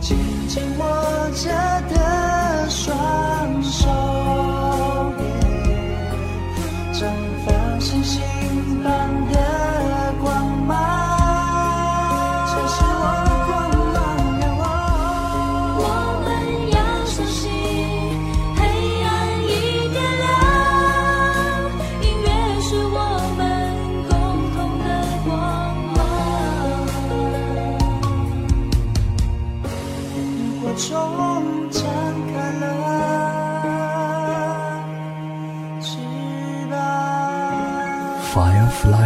紧紧握着。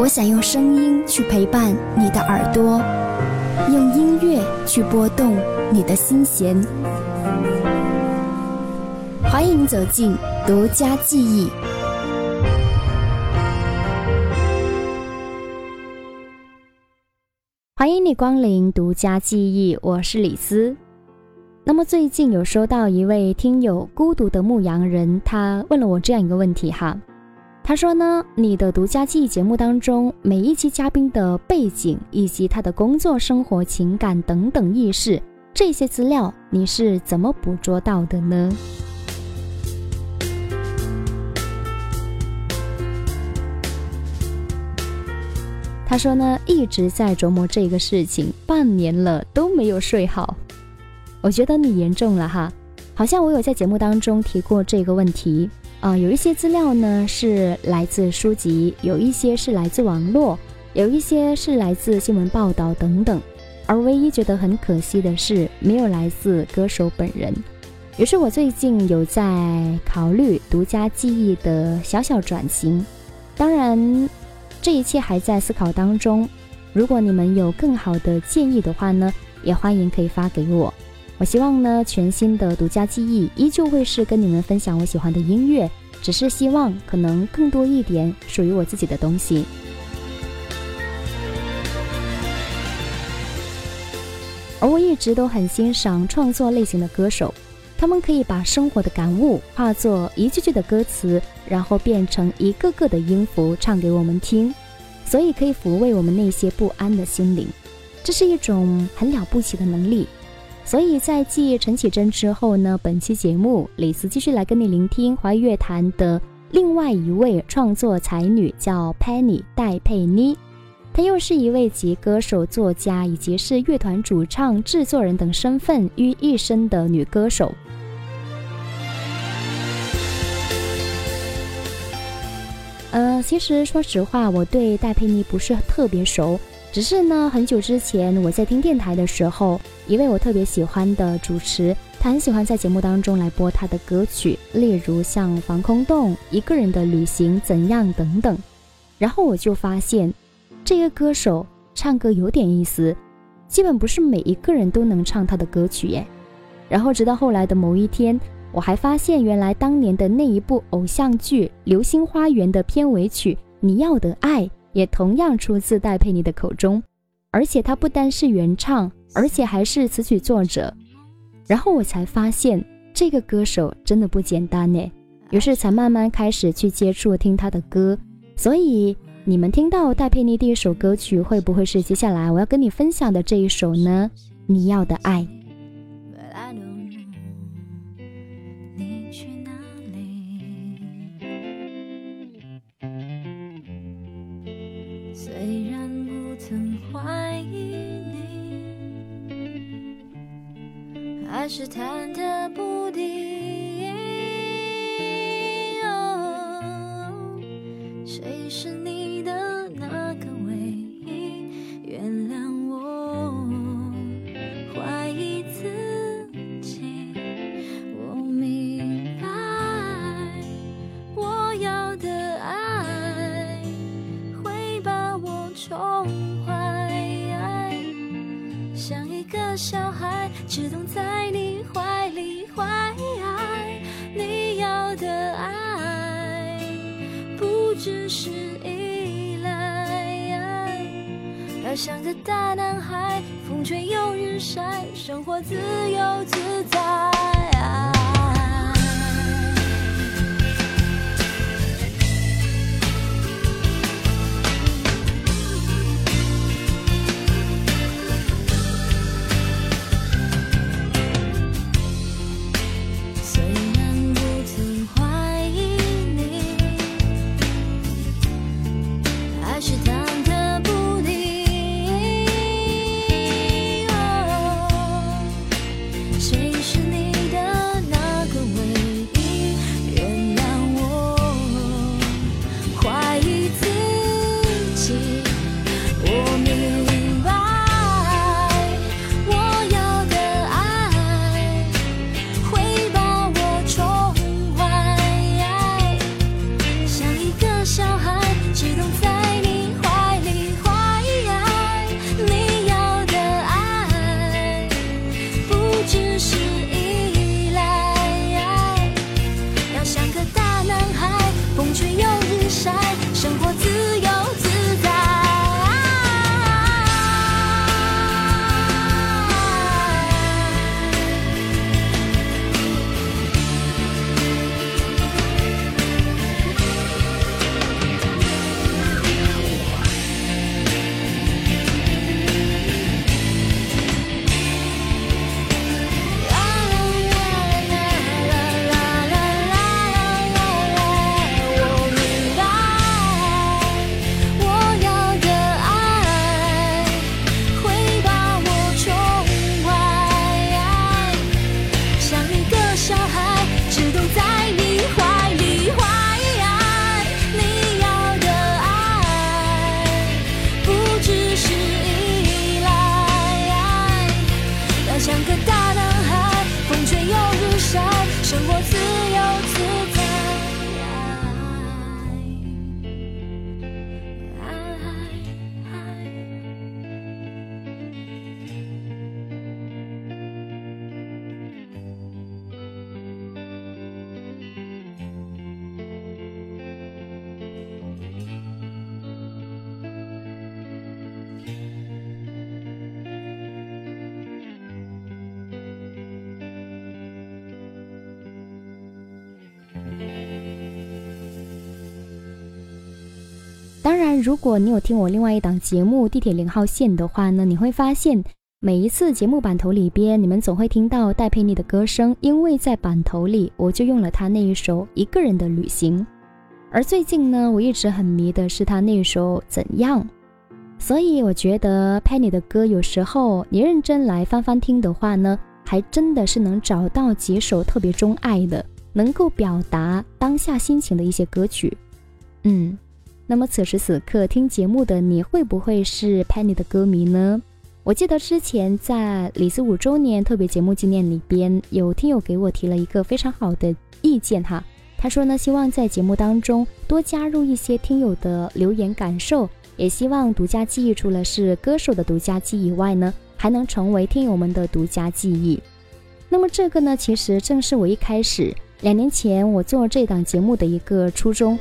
我想用声音去陪伴你的耳朵，用音乐去拨动你的心弦。欢迎走进独家记忆。欢迎你光临独家记忆，我是李斯。那么最近有收到一位听友孤独的牧羊人，他问了我这样一个问题哈，他说呢，你的独家记忆节目当中，每一期嘉宾的背景以及他的工作、生活、情感等等轶事，这些资料你是怎么捕捉到的呢？他说呢，一直在琢磨这个事情，半年了都没有睡好。我觉得你严重了哈，好像我有在节目当中提过这个问题啊、有一些资料呢是来自书籍，有一些是来自网络，有一些是来自新闻报道等等。而唯一觉得很可惜的是，没有来自歌手本人。于是我最近有在考虑独家记忆的小小转型，当然。这一切还在思考当中。如果你们有更好的建议的话呢，也欢迎可以发给我。我希望呢，全新的独家记忆依旧会是跟你们分享我喜欢的音乐，只是希望可能更多一点属于我自己的东西。而我一直都很欣赏创作类型的歌手，他们可以把生活的感悟化作一句句的歌词，然后变成一个个的音符唱给我们听，所以可以抚慰我们那些不安的心灵。这是一种很了不起的能力。所以在继陈绮贞之后呢，本期节目李斯继续来跟你聆听华语乐坛的另外一位创作才女，叫 Penny 戴佩妮。她又是一位集歌手、作家以及是乐团主唱、制作人等身份于一身的女歌手。呃，其实说实话，我对戴佩妮不是特别熟，只是呢，很久之前我在听电台的时候，一位我特别喜欢的主持，他很喜欢在节目当中来播他的歌曲，例如像《防空洞》《一个人的旅行》怎样等等。然后我就发现，这个歌手唱歌有点意思，基本不是每一个人都能唱他的歌曲耶。然后直到后来的某一天。我还发现，原来当年的那一部偶像剧《流星花园》的片尾曲《你要的爱》也同样出自戴佩妮的口中，而且她不单是原唱，而且还是词曲作者。然后我才发现，这个歌手真的不简单呢。于是才慢慢开始去接触听他的歌。所以你们听到戴佩妮第一首歌曲，会不会是接下来我要跟你分享的这一首呢？你要的爱。还是忐忑不定。要像个大男孩，风吹又日晒，生活自由自在。如果你有听我另外一档节目《地铁零号线》的话呢，你会发现每一次节目版头里边，你们总会听到戴佩妮的歌声，因为在版头里我就用了她那一首《一个人的旅行》。而最近呢，我一直很迷的是她那一首《怎样》，所以我觉得佩妮的歌有时候你认真来翻翻听的话呢，还真的是能找到几首特别钟爱的，能够表达当下心情的一些歌曲。嗯。那么此时此刻听节目的你会不会是 Penny 的歌迷呢？我记得之前在李斯五周年特别节目纪念里边，有听友给我提了一个非常好的意见哈。他说呢，希望在节目当中多加入一些听友的留言感受，也希望独家记忆除了是歌手的独家记忆以外呢，还能成为听友们的独家记忆。那么这个呢，其实正是我一开始两年前我做这档节目的一个初衷。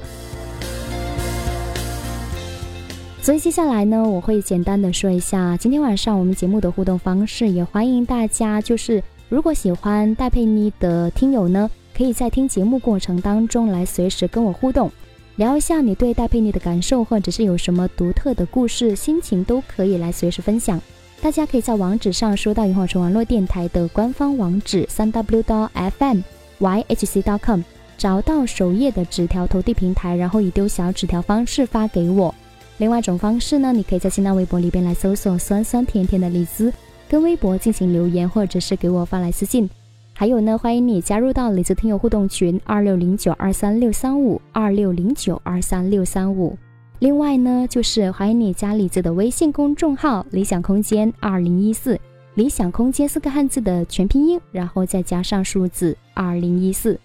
所以接下来呢，我会简单的说一下今天晚上我们节目的互动方式，也欢迎大家，就是如果喜欢戴佩妮的听友呢，可以在听节目过程当中来随时跟我互动，聊一下你对戴佩妮的感受，或者是有什么独特的故事、心情，都可以来随时分享。大家可以在网址上搜到萤火虫网络电台的官方网址三 w 到 fm yhc dot com，找到首页的纸条投递平台，然后以丢小纸条方式发给我。另外一种方式呢，你可以在新浪微博里边来搜索“酸酸甜甜的李子”，跟微博进行留言，或者是给我发来私信。还有呢，欢迎你加入到李子听友互动群二六零九二三六三五二六零九二三六三五。另外呢，就是欢迎你加李子的微信公众号“理想空间二零一四”，理想空间四个汉字的全拼音，然后再加上数字二零一四。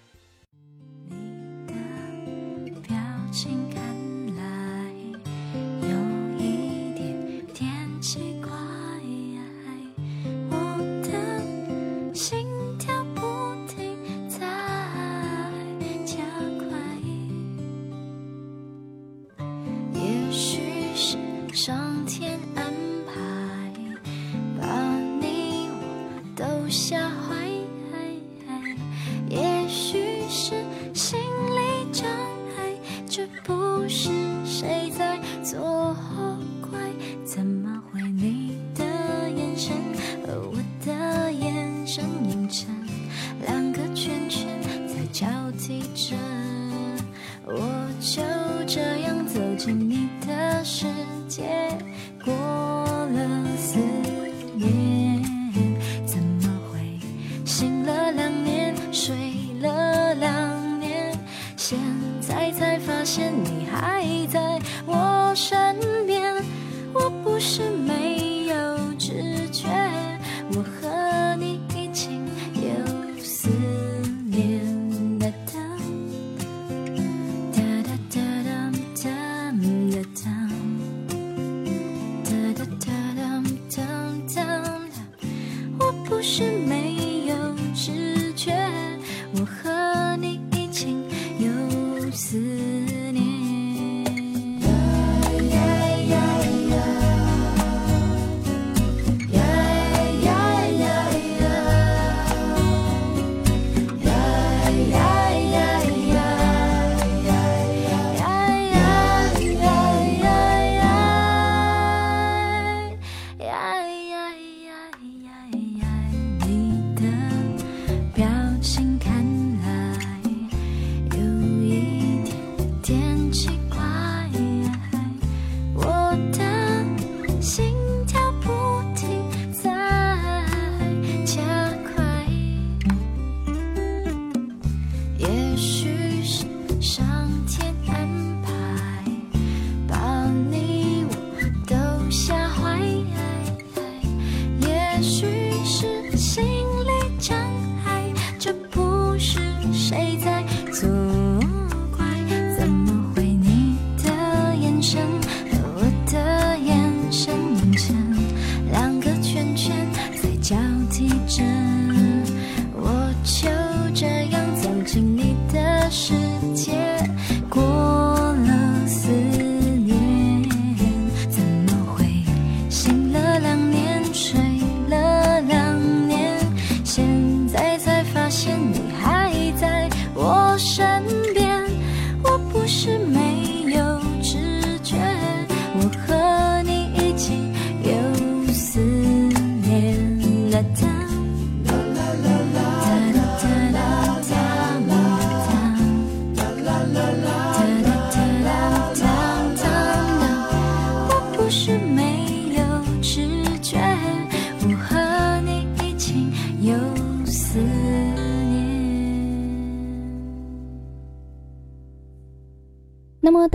很奇怪。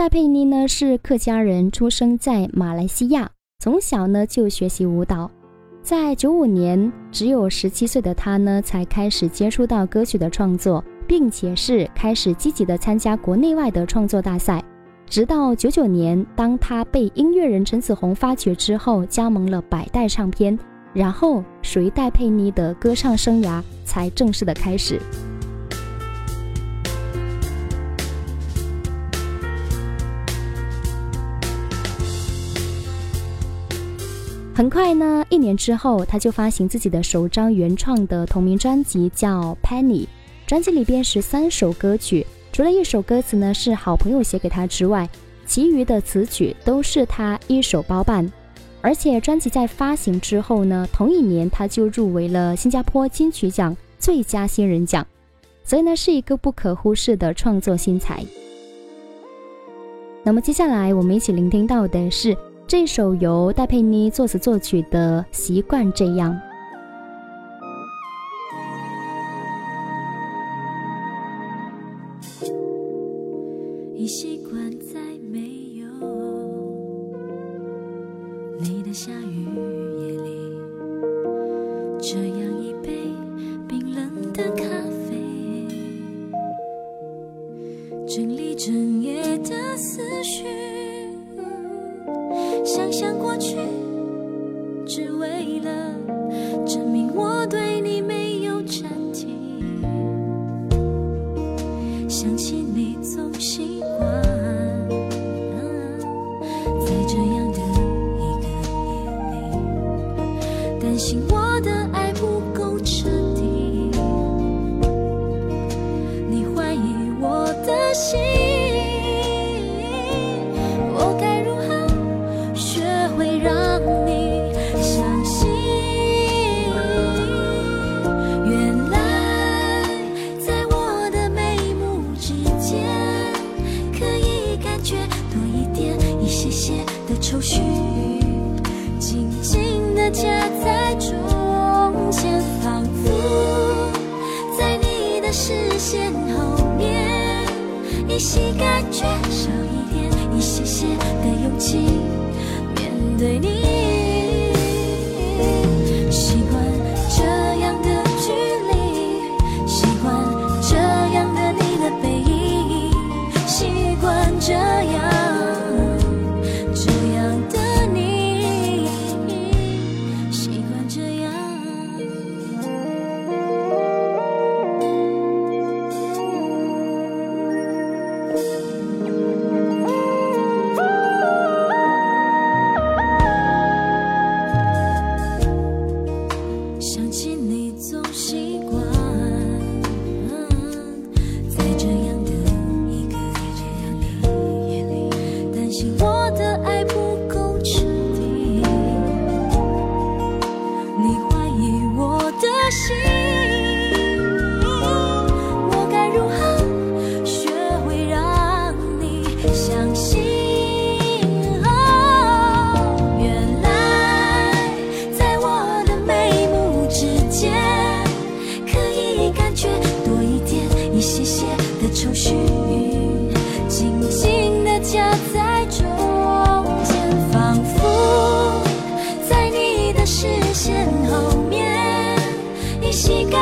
戴佩妮呢是客家人，出生在马来西亚，从小呢就学习舞蹈。在九五年，只有十七岁的她呢才开始接触到歌曲的创作，并且是开始积极的参加国内外的创作大赛。直到九九年，当她被音乐人陈子红发掘之后，加盟了百代唱片，然后属于戴佩妮的歌唱生涯才正式的开始。很快呢，一年之后，他就发行自己的首张原创的同名专辑，叫《Penny》。专辑里边十三首歌曲，除了一首歌词呢是好朋友写给他之外，其余的词曲都是他一手包办。而且专辑在发行之后呢，同一年他就入围了新加坡金曲奖最佳新人奖，所以呢是一个不可忽视的创作新才。那么接下来我们一起聆听到的是这首由戴佩妮作词作曲的《习惯这样》。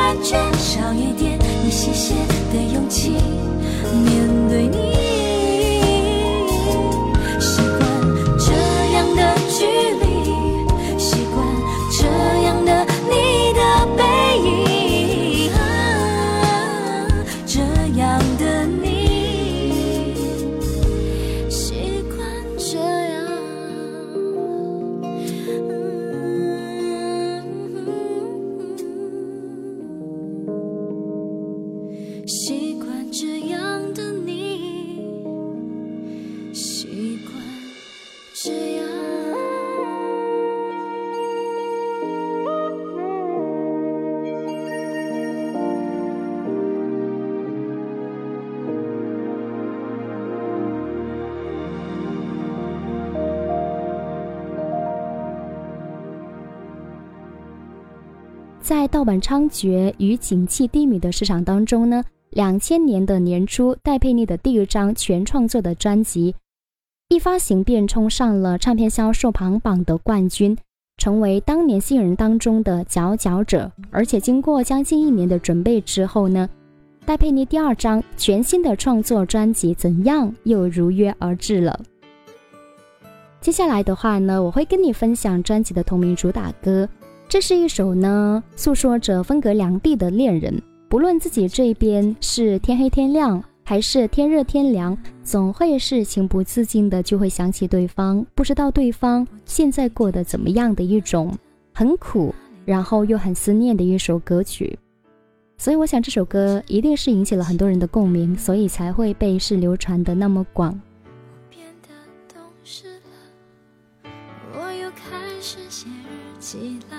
感觉盗版猖獗与景气低迷的市场当中呢，两千年的年初，戴佩妮的第一张全创作的专辑一发行便冲上了唱片销售排行榜的冠军，成为当年新人当中的佼佼者。而且经过将近一年的准备之后呢，戴佩妮第二张全新的创作专辑《怎样》又如约而至了。接下来的话呢，我会跟你分享专辑的同名主打歌。这是一首呢，诉说着分隔两地的恋人，不论自己这边是天黑天亮，还是天热天凉，总会是情不自禁的就会想起对方，不知道对方现在过得怎么样的一种很苦，然后又很思念的一首歌曲。所以我想这首歌一定是引起了很多人的共鸣，所以才会被是流传的那么广。变得懂事了，我又开始写日记了，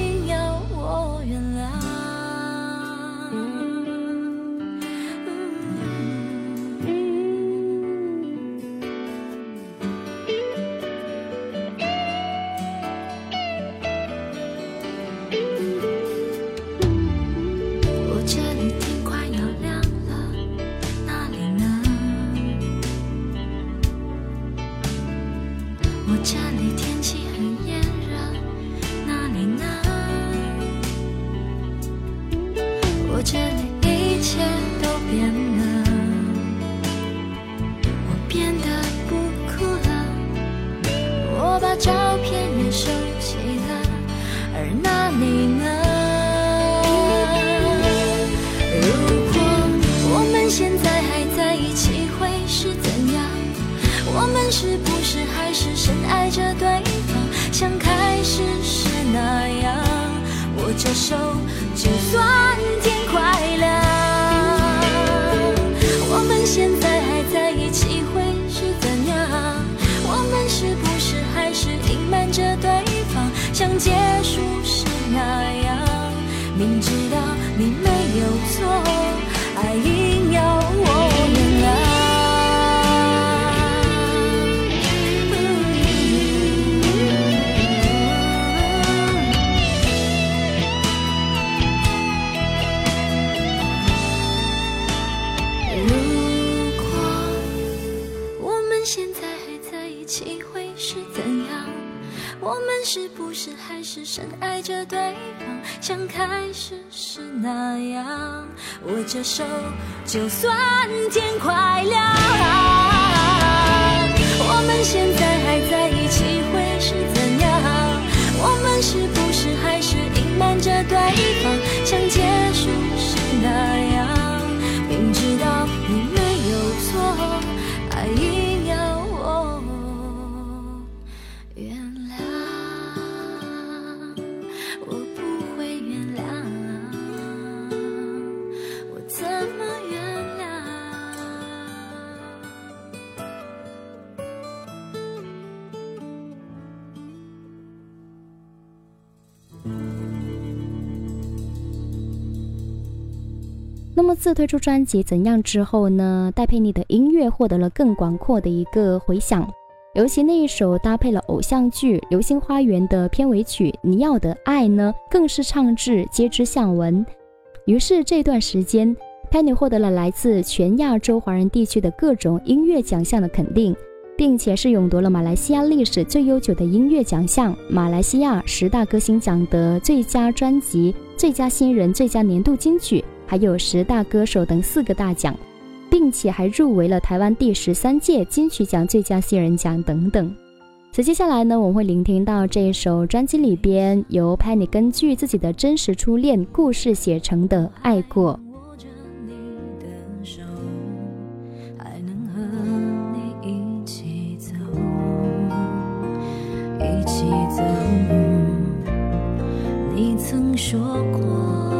我自推出专辑《怎样》之后呢，戴佩妮的音乐获得了更广阔的一个回响，尤其那一首搭配了偶像剧《流星花园》的片尾曲《你要的爱》呢，更是唱至皆知巷闻。于是这段时间，佩妮获得了来自全亚洲华人地区的各种音乐奖项的肯定，并且是勇夺了马来西亚历史最悠久的音乐奖项——马来西亚十大歌星奖的最佳专辑、最佳新人、最佳年度金曲。还有十大歌手等四个大奖，并且还入围了台湾第十三届金曲奖最佳新人奖等等。所以接下来呢，我们会聆听到这一首专辑里边由潘尼根据自己的真实初恋故事写成的《爱过》。还能和你一起走，一起走。你曾说过，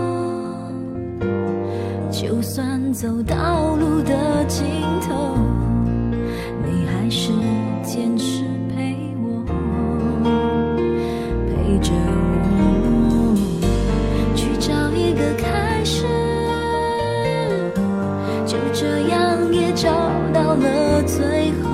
就算走到路的尽头，你还是坚持陪我，陪着我去找一个开始。就这样也找到了最后，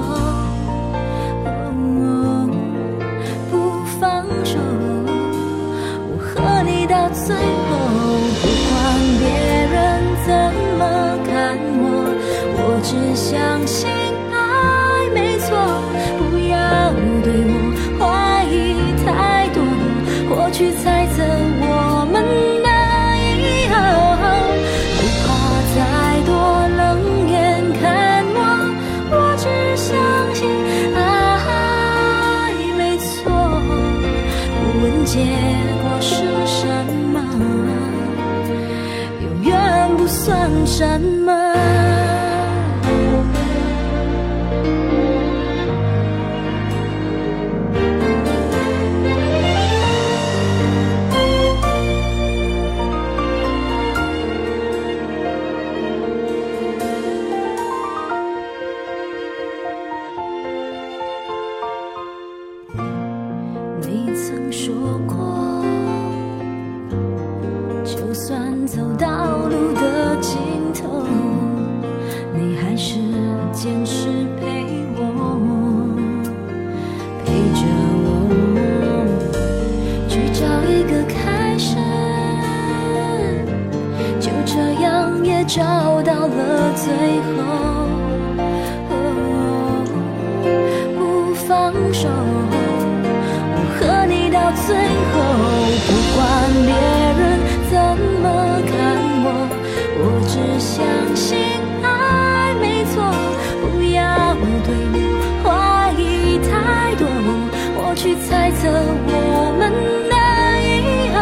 去猜测我们的遗憾，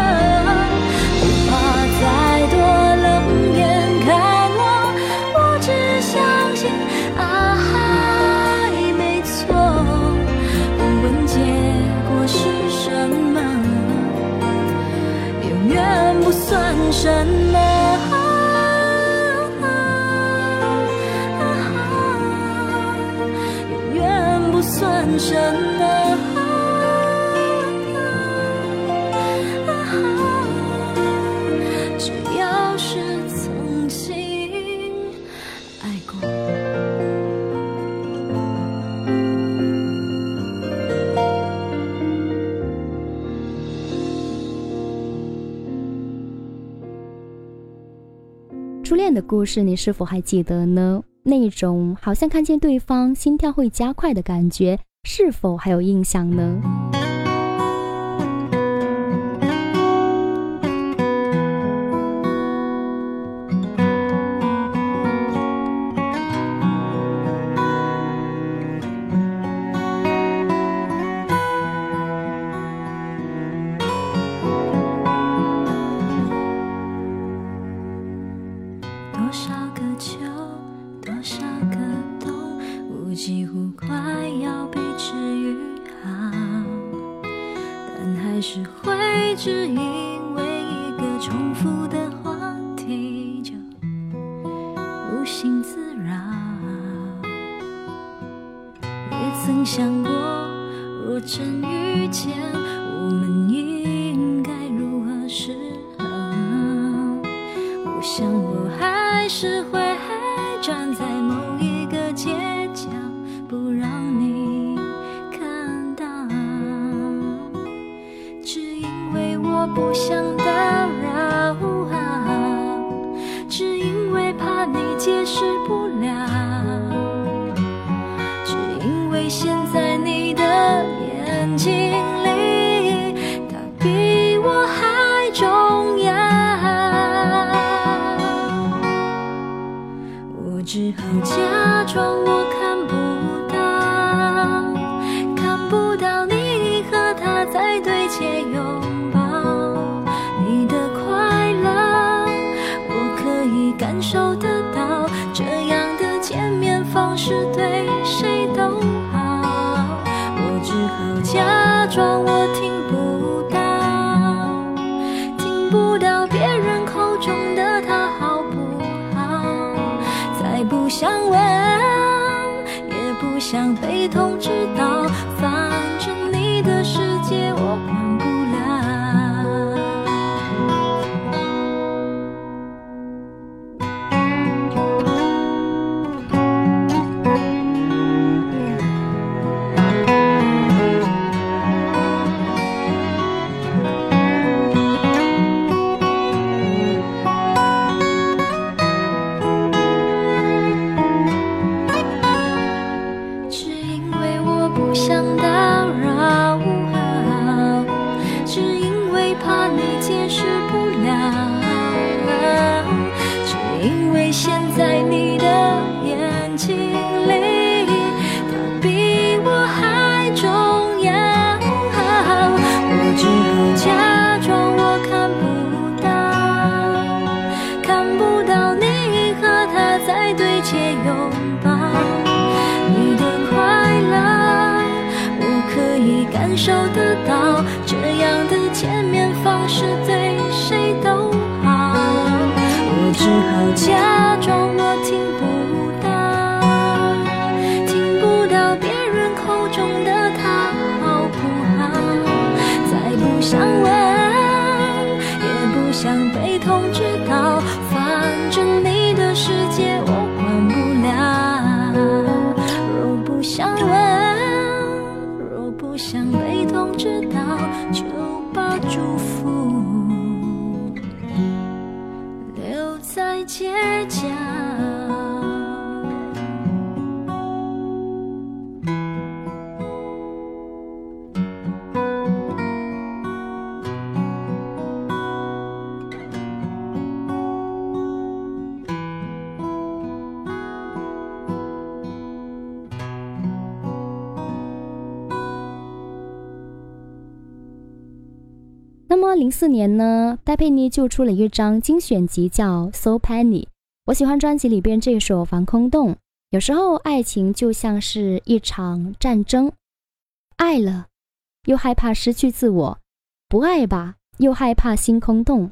不怕再多冷眼看我，我只相信爱没错。不问结果是什么，永远不算什么。故事你是否还记得呢？那种好像看见对方心跳会加快的感觉是否还有印象呢？解释不了。只因为现在四年呢，戴佩妮就出了一张精选集，叫《So Penny》。我喜欢专辑里边这首《防空洞》。有时候爱情就像是一场战争，爱了又害怕失去自我，不爱吧又害怕心空洞。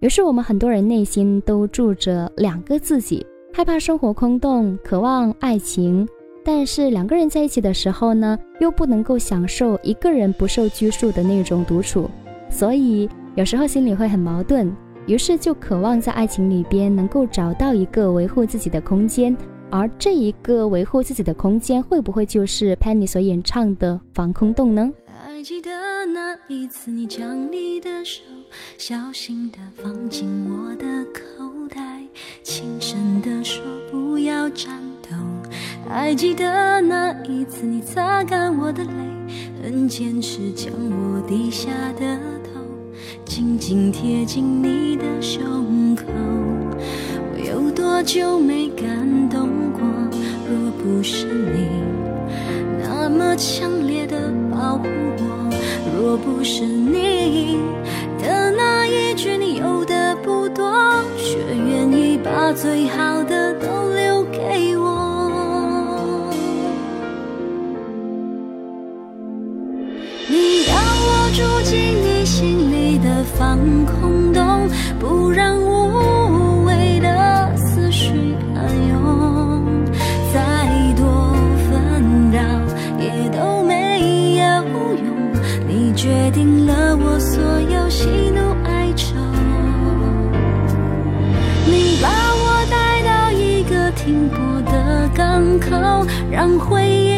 于是我们很多人内心都住着两个自己，害怕生活空洞，渴望爱情。但是两个人在一起的时候呢，又不能够享受一个人不受拘束的那种独处。所以有时候心里会很矛盾，于是就渴望在爱情里边能够找到一个维护自己的空间，而这一个维护自己的空间，会不会就是 Penny 所演唱的《防空洞》呢？还记得那一次，你将你的手小心的放进我的口袋，轻声的说不要。还记得那一次，你擦干我的泪，很坚持将我低下的头紧紧贴近你的胸口。我有多久没感动过？若不是你。那么强烈的保护我，若不是你的那一句你有的不多，却愿意把最好的都留给我。你让我住进你心里的防空洞，不让无谓的思绪暗涌。再多纷扰也都没有用，你决定了我所有喜怒哀愁。你把我带到一个停泊的港口，让回忆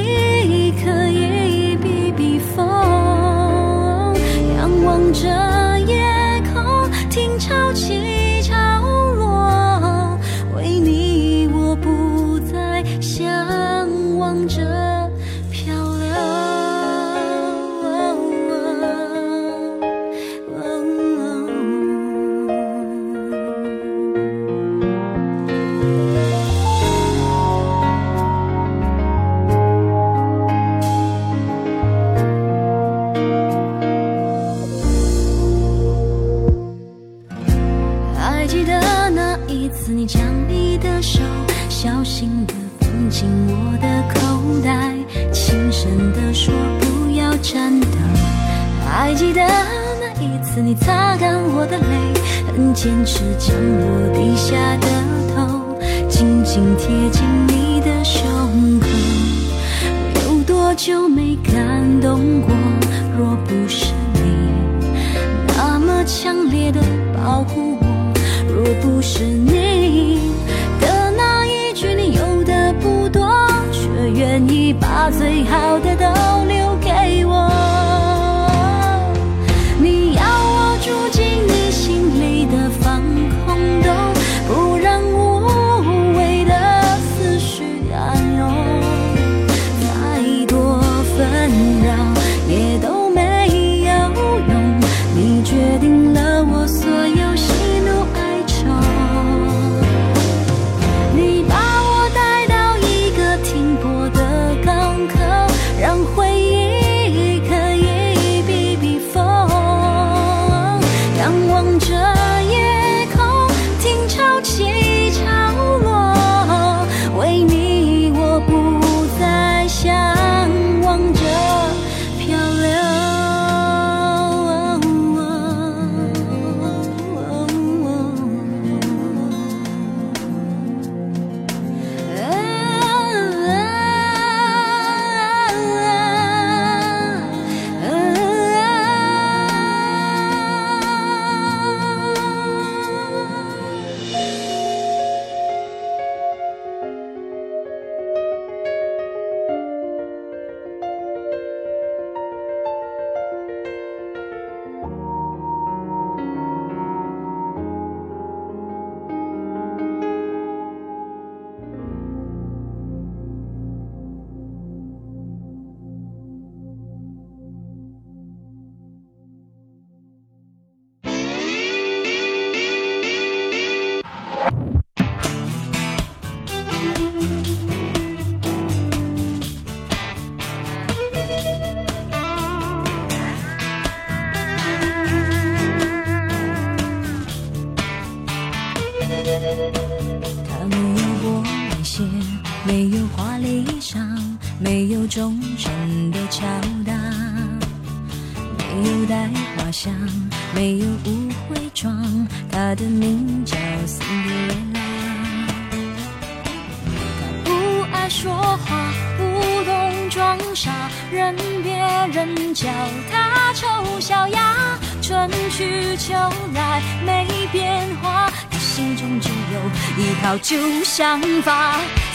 想法。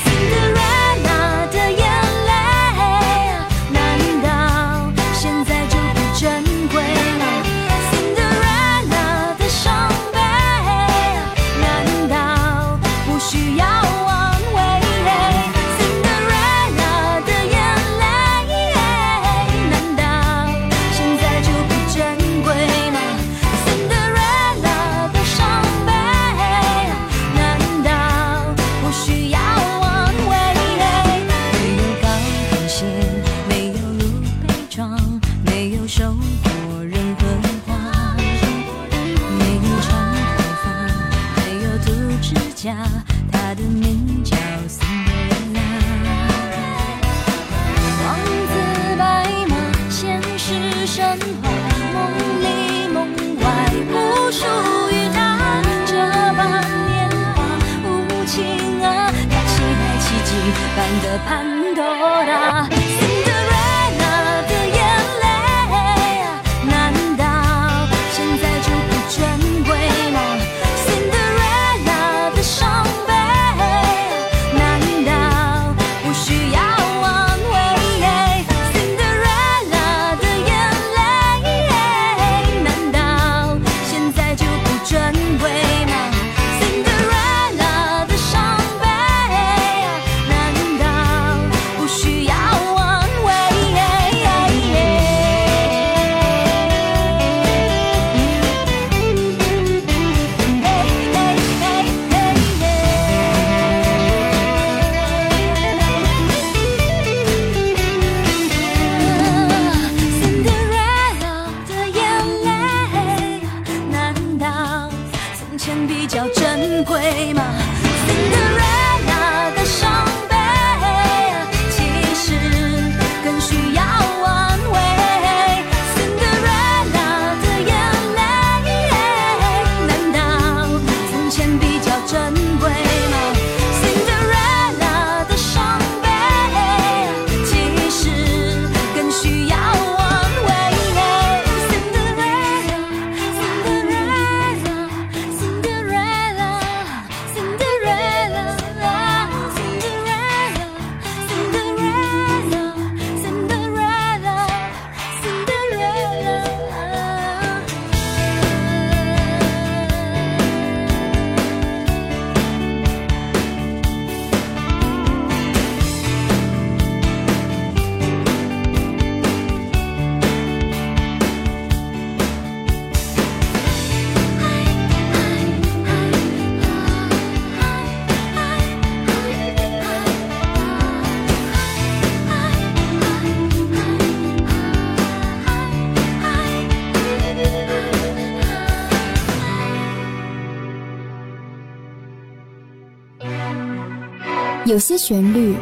有些旋律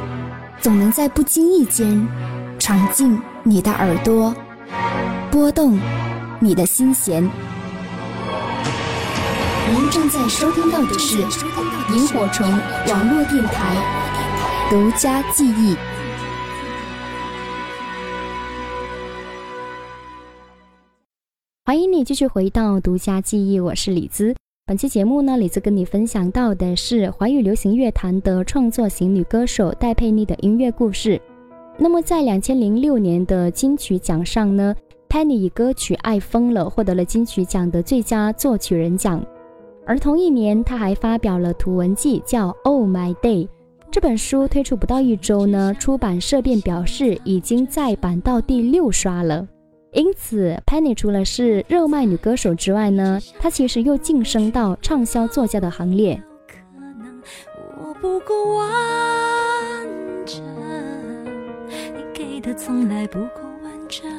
总能在不经意间闯进你的耳朵，拨动你的心弦。您正在收听到的是萤火虫网络电台独家记忆。欢迎你继续回到独家记忆，我是李兹。本期节目呢，李子跟你分享到的是华语流行乐坛的创作型女歌手戴佩妮的音乐故事。那么在两千零六年的金曲奖上呢，Penny 以歌曲《爱疯了》获得了金曲奖的最佳作曲人奖。而同一年，她还发表了图文记，叫《Oh My Day》。这本书推出不到一周呢，出版社便表示已经再版到第六刷了。因此，Penny 除了是热卖女歌手之外呢，她其实又晋升到畅销作家的行列。可能我不够完整，你给的从来不够完整，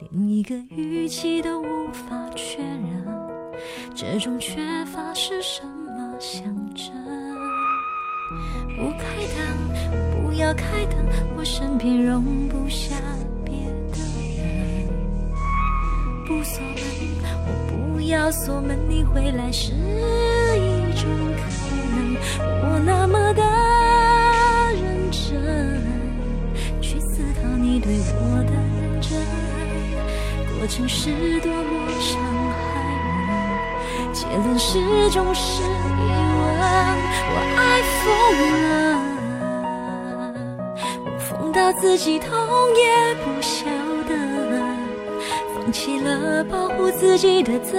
连一个语气都无法确认，这种缺乏是什么象征？不开灯，不要开灯，我身边容不下不锁门，我不要锁门，你回来是一种可能。我那么的认真，去思考你对我的认真，过程是多么伤害人，结论始终是疑问。我爱疯了，我疯到自己痛也不想。放弃了保护自己的责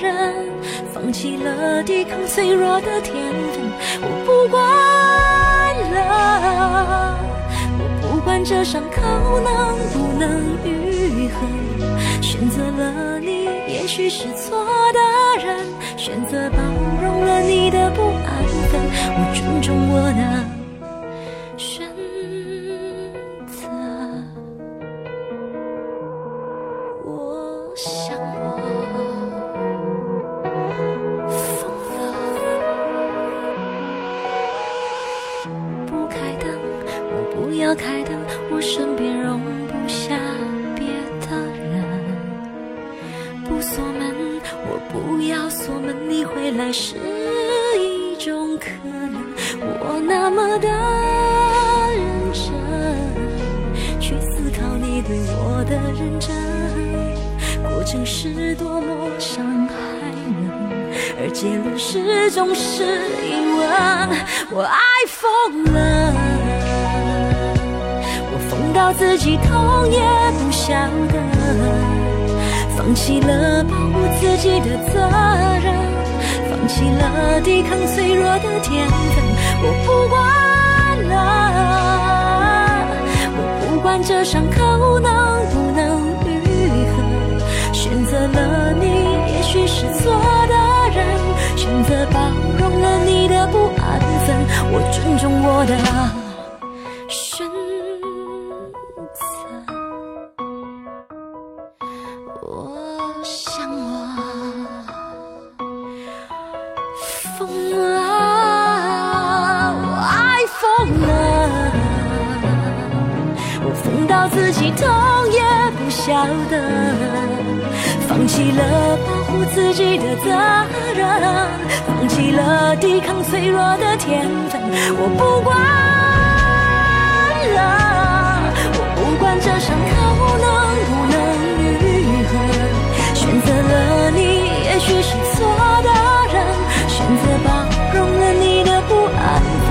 任，放弃了抵抗脆弱的天分，我不管了，我不管这伤口能不能愈合，选择了你，也许是错的人，选择包容了你的不安分，我尊重我的晓得，放弃了保护自己的责任，放弃了抵抗脆弱的天分，我不管了，我不管这伤口能不能愈合，选择了你，也许是错的人，选择包容了你的不安分，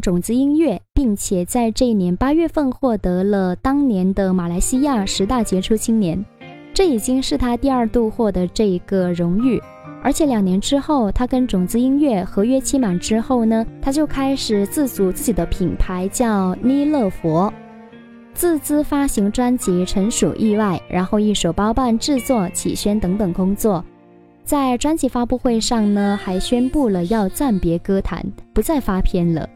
种子音乐，并且在这一年八月份获得了当年的马来西亚十大杰出青年，这已经是他第二度获得这一个荣誉。而且两年之后，他跟种子音乐合约期满之后呢，他就开始自组自己的品牌，叫妮乐佛，自资发行专辑纯属意外，然后一手包办制作、企宣等等工作。在专辑发布会上呢，还宣布了要暂别歌坛，不再发片了。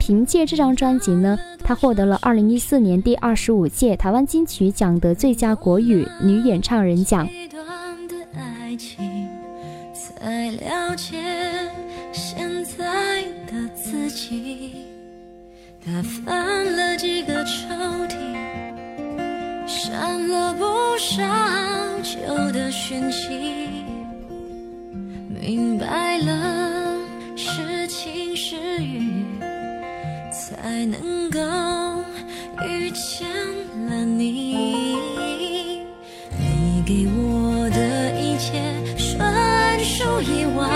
凭借这张专辑呢，她获得了2014年第二十五届台湾金曲奖的最佳国语女演唱人奖。一段的爱情，才了解现在的自己。他翻了几个抽屉，删了不少旧的讯息，明白了是情是雨，才能够遇见了你。你给我的一切纯属意外，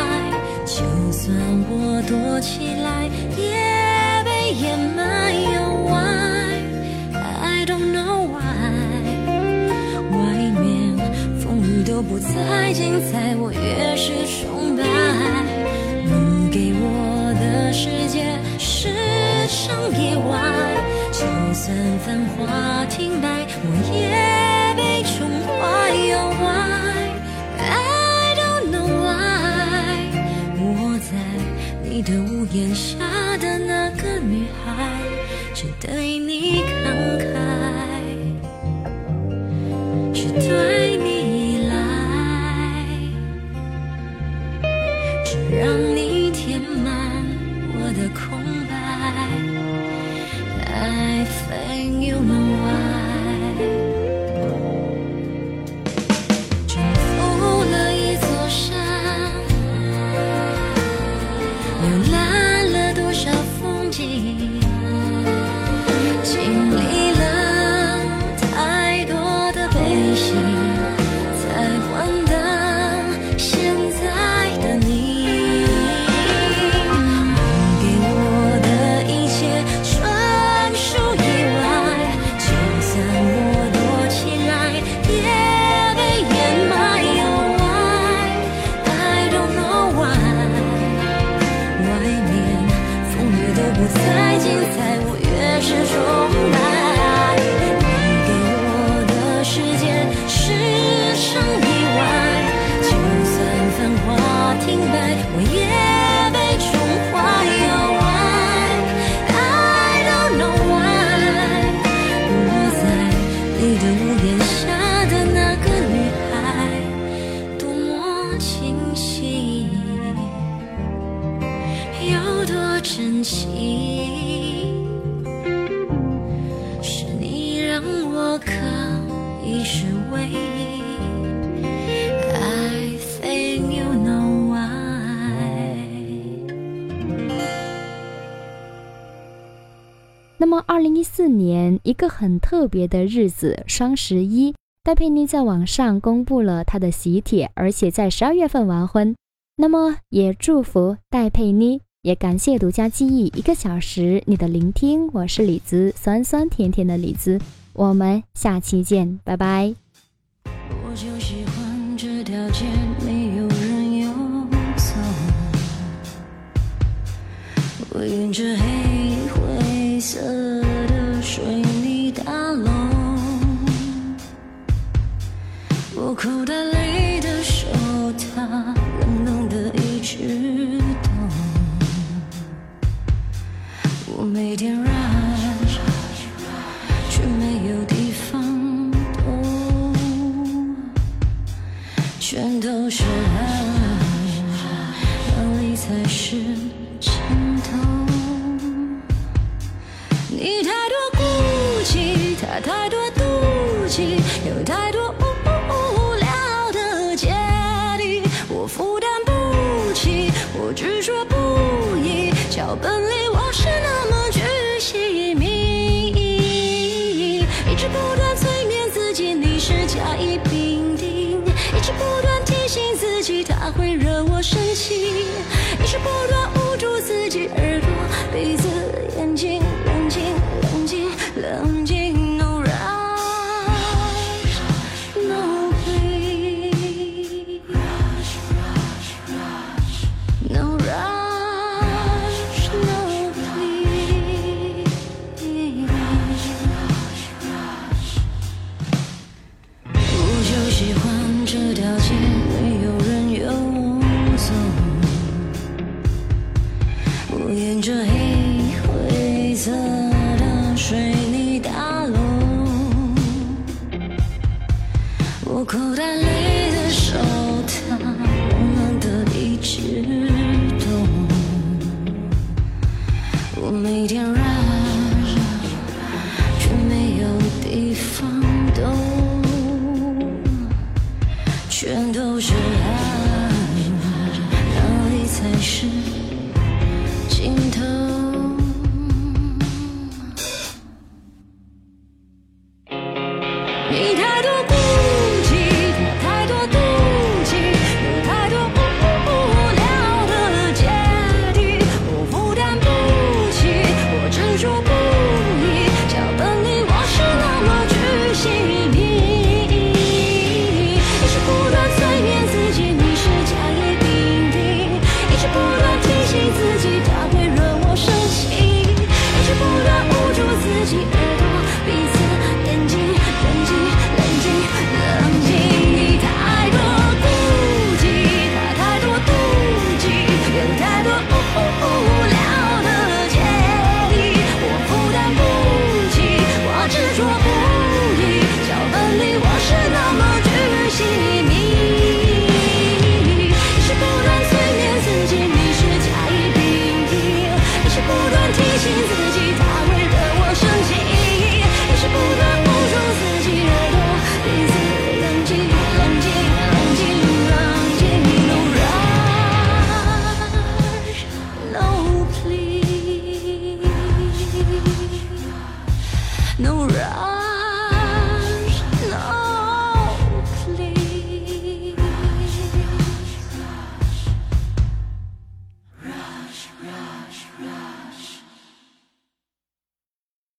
就算我躲起来，也被掩埋。又 why I don't know why，外面风雨都不再精彩，我越是崇拜。你给我的世界是场意外，就算繁华停摆，我也被宠坏。又 why I don't know why，我在你的屋檐下的那个女孩，只对你慷慨，只对个很特别的日子——双十一，戴佩妮在网上公布了她的喜帖，而且在十二月份完婚。那么，也祝福戴佩妮。也感谢独家记忆一个小时你的聆听，我是李子，酸酸甜甜的李子，我们下期见，拜拜。我就喜欢这条街没有人游走，我沿着黑灰色的水苦的他会惹我生气，一直不断捂住自己耳朵、鼻子、眼睛，